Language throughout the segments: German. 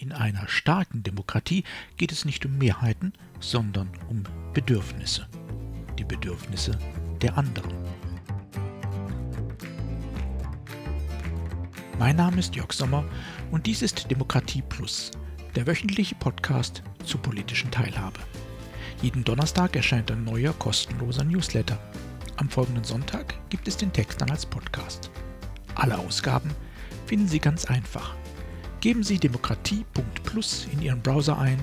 In einer starken Demokratie geht es nicht um Mehrheiten, sondern um Bedürfnisse. Die Bedürfnisse der anderen. Mein Name ist Jörg Sommer und dies ist Demokratie Plus, der wöchentliche Podcast zur politischen Teilhabe. Jeden Donnerstag erscheint ein neuer kostenloser Newsletter. Am folgenden Sonntag gibt es den Text dann als Podcast. Alle Ausgaben finden Sie ganz einfach Geben Sie demokratie.plus in Ihren Browser ein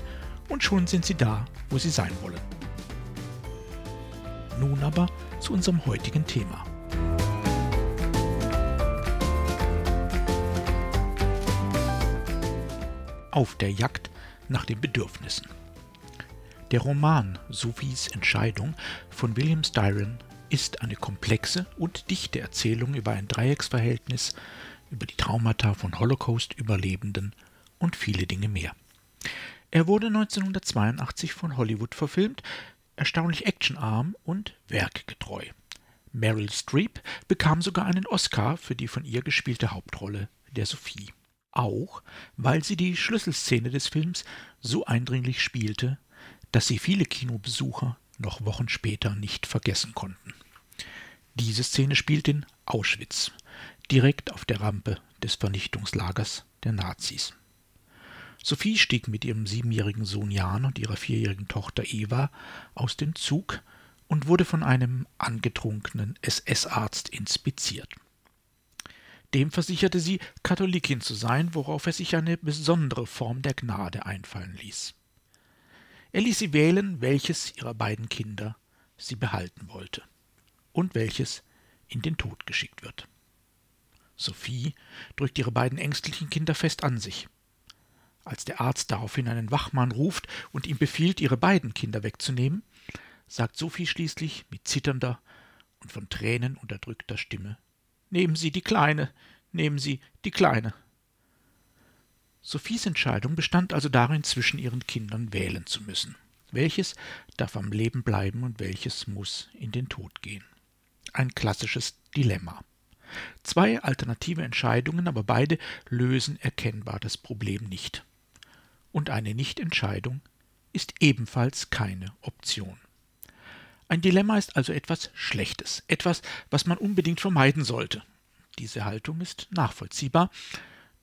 und schon sind Sie da, wo Sie sein wollen. Nun aber zu unserem heutigen Thema. Auf der Jagd nach den Bedürfnissen. Der Roman Sophies Entscheidung von William Styron ist eine komplexe und dichte Erzählung über ein Dreiecksverhältnis über die Traumata von Holocaust-Überlebenden und viele Dinge mehr. Er wurde 1982 von Hollywood verfilmt, erstaunlich actionarm und werkgetreu. Meryl Streep bekam sogar einen Oscar für die von ihr gespielte Hauptrolle der Sophie. Auch weil sie die Schlüsselszene des Films so eindringlich spielte, dass sie viele Kinobesucher noch Wochen später nicht vergessen konnten. Diese Szene spielt in Auschwitz, direkt auf der Rampe des Vernichtungslagers der Nazis. Sophie stieg mit ihrem siebenjährigen Sohn Jan und ihrer vierjährigen Tochter Eva aus dem Zug und wurde von einem angetrunkenen SS-Arzt inspiziert. Dem versicherte sie, Katholikin zu sein, worauf er sich eine besondere Form der Gnade einfallen ließ. Er ließ sie wählen, welches ihrer beiden Kinder sie behalten wollte und welches in den Tod geschickt wird. Sophie drückt ihre beiden ängstlichen Kinder fest an sich. Als der Arzt daraufhin einen Wachmann ruft und ihm befiehlt, ihre beiden Kinder wegzunehmen, sagt Sophie schließlich mit zitternder und von Tränen unterdrückter Stimme Nehmen Sie die Kleine, nehmen Sie die Kleine. Sophies Entscheidung bestand also darin, zwischen ihren Kindern wählen zu müssen. Welches darf am Leben bleiben und welches muss in den Tod gehen. Ein klassisches Dilemma. Zwei alternative Entscheidungen, aber beide lösen erkennbar das Problem nicht. Und eine Nichtentscheidung ist ebenfalls keine Option. Ein Dilemma ist also etwas Schlechtes, etwas, was man unbedingt vermeiden sollte. Diese Haltung ist nachvollziehbar,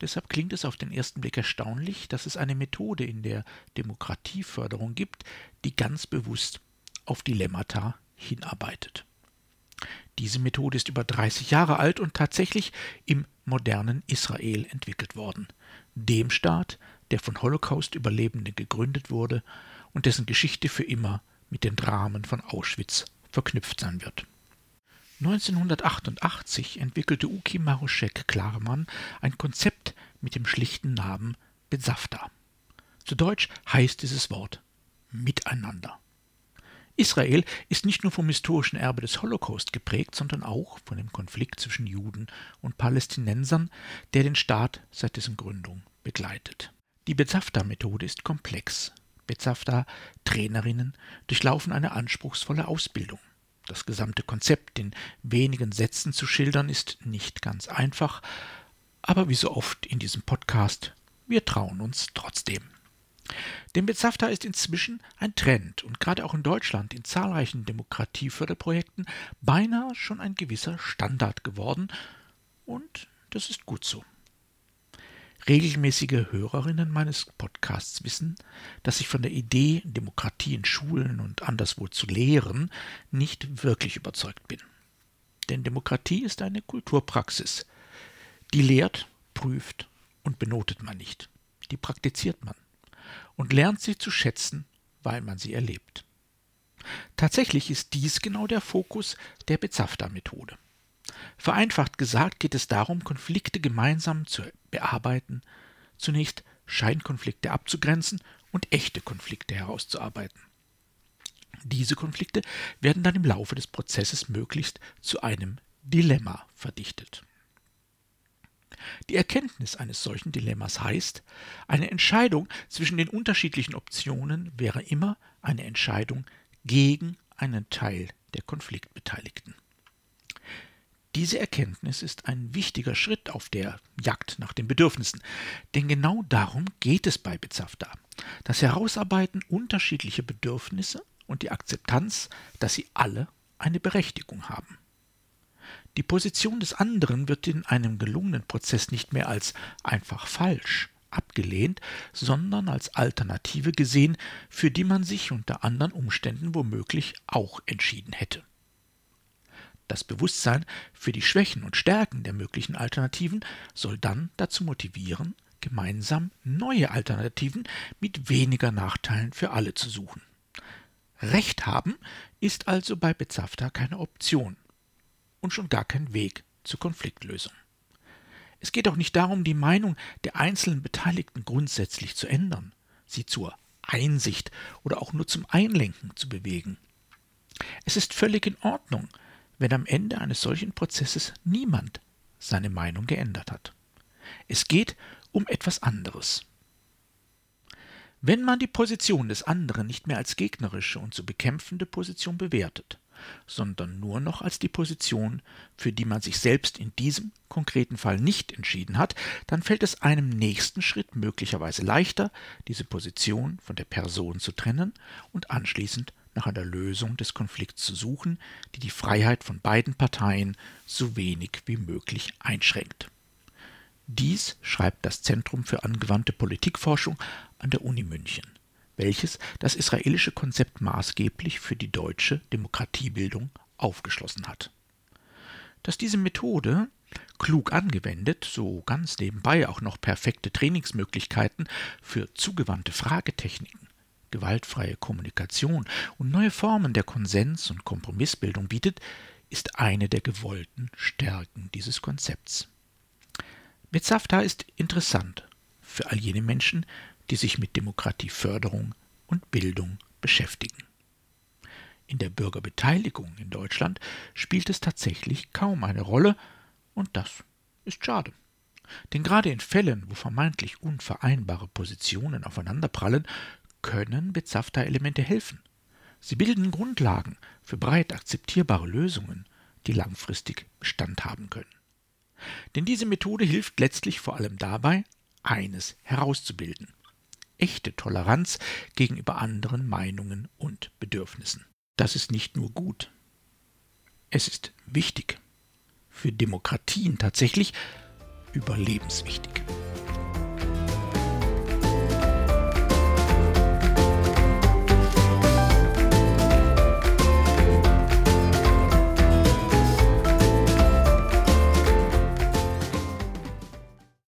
deshalb klingt es auf den ersten Blick erstaunlich, dass es eine Methode in der Demokratieförderung gibt, die ganz bewusst auf Dilemmata hinarbeitet. Diese Methode ist über 30 Jahre alt und tatsächlich im modernen Israel entwickelt worden, dem Staat, der von Holocaust-Überlebenden gegründet wurde und dessen Geschichte für immer mit den Dramen von Auschwitz verknüpft sein wird. 1988 entwickelte Uki Maruschek Klarmann ein Konzept mit dem schlichten Namen Besafta. Zu Deutsch heißt dieses Wort Miteinander. Israel ist nicht nur vom historischen Erbe des Holocaust geprägt, sondern auch von dem Konflikt zwischen Juden und Palästinensern, der den Staat seit dessen Gründung begleitet. Die Bezafta-Methode ist komplex. Bezafta-Trainerinnen durchlaufen eine anspruchsvolle Ausbildung. Das gesamte Konzept in wenigen Sätzen zu schildern ist nicht ganz einfach, aber wie so oft in diesem Podcast, wir trauen uns trotzdem. Denn Bezafta ist inzwischen ein Trend und gerade auch in Deutschland in zahlreichen Demokratieförderprojekten beinahe schon ein gewisser Standard geworden und das ist gut so. Regelmäßige Hörerinnen meines Podcasts wissen, dass ich von der Idee, Demokratie in Schulen und anderswo zu lehren, nicht wirklich überzeugt bin. Denn Demokratie ist eine Kulturpraxis. Die lehrt, prüft und benotet man nicht. Die praktiziert man und lernt sie zu schätzen, weil man sie erlebt. Tatsächlich ist dies genau der Fokus der Bezafta-Methode. Vereinfacht gesagt geht es darum, Konflikte gemeinsam zu bearbeiten, zunächst Scheinkonflikte abzugrenzen und echte Konflikte herauszuarbeiten. Diese Konflikte werden dann im Laufe des Prozesses möglichst zu einem Dilemma verdichtet. Die Erkenntnis eines solchen Dilemmas heißt, eine Entscheidung zwischen den unterschiedlichen Optionen wäre immer eine Entscheidung gegen einen Teil der Konfliktbeteiligten. Diese Erkenntnis ist ein wichtiger Schritt auf der Jagd nach den Bedürfnissen, denn genau darum geht es bei Bezafta. Das Herausarbeiten unterschiedlicher Bedürfnisse und die Akzeptanz, dass sie alle eine Berechtigung haben. Die Position des anderen wird in einem gelungenen Prozess nicht mehr als einfach falsch abgelehnt, sondern als Alternative gesehen, für die man sich unter anderen Umständen womöglich auch entschieden hätte. Das Bewusstsein für die Schwächen und Stärken der möglichen Alternativen soll dann dazu motivieren, gemeinsam neue Alternativen mit weniger Nachteilen für alle zu suchen. Recht haben ist also bei Bezafta keine Option und schon gar kein Weg zur Konfliktlösung. Es geht auch nicht darum, die Meinung der einzelnen Beteiligten grundsätzlich zu ändern, sie zur Einsicht oder auch nur zum Einlenken zu bewegen. Es ist völlig in Ordnung, wenn am Ende eines solchen Prozesses niemand seine Meinung geändert hat. Es geht um etwas anderes. Wenn man die Position des anderen nicht mehr als gegnerische und zu bekämpfende Position bewertet, sondern nur noch als die Position, für die man sich selbst in diesem konkreten Fall nicht entschieden hat, dann fällt es einem nächsten Schritt möglicherweise leichter, diese Position von der Person zu trennen und anschließend nach einer Lösung des Konflikts zu suchen, die die Freiheit von beiden Parteien so wenig wie möglich einschränkt. Dies schreibt das Zentrum für angewandte Politikforschung an der Uni München, welches das israelische Konzept maßgeblich für die deutsche Demokratiebildung aufgeschlossen hat. Dass diese Methode klug angewendet, so ganz nebenbei auch noch perfekte Trainingsmöglichkeiten für zugewandte Fragetechniken gewaltfreie Kommunikation und neue Formen der Konsens- und Kompromissbildung bietet, ist eine der gewollten Stärken dieses Konzepts. Mezafta ist interessant für all jene Menschen, die sich mit Demokratieförderung und Bildung beschäftigen. In der Bürgerbeteiligung in Deutschland spielt es tatsächlich kaum eine Rolle, und das ist schade. Denn gerade in Fällen, wo vermeintlich unvereinbare Positionen aufeinanderprallen, können Bezafta-Elemente helfen. Sie bilden Grundlagen für breit akzeptierbare Lösungen, die langfristig Bestand haben können. Denn diese Methode hilft letztlich vor allem dabei, eines herauszubilden echte Toleranz gegenüber anderen Meinungen und Bedürfnissen. Das ist nicht nur gut, es ist wichtig, für Demokratien tatsächlich überlebenswichtig.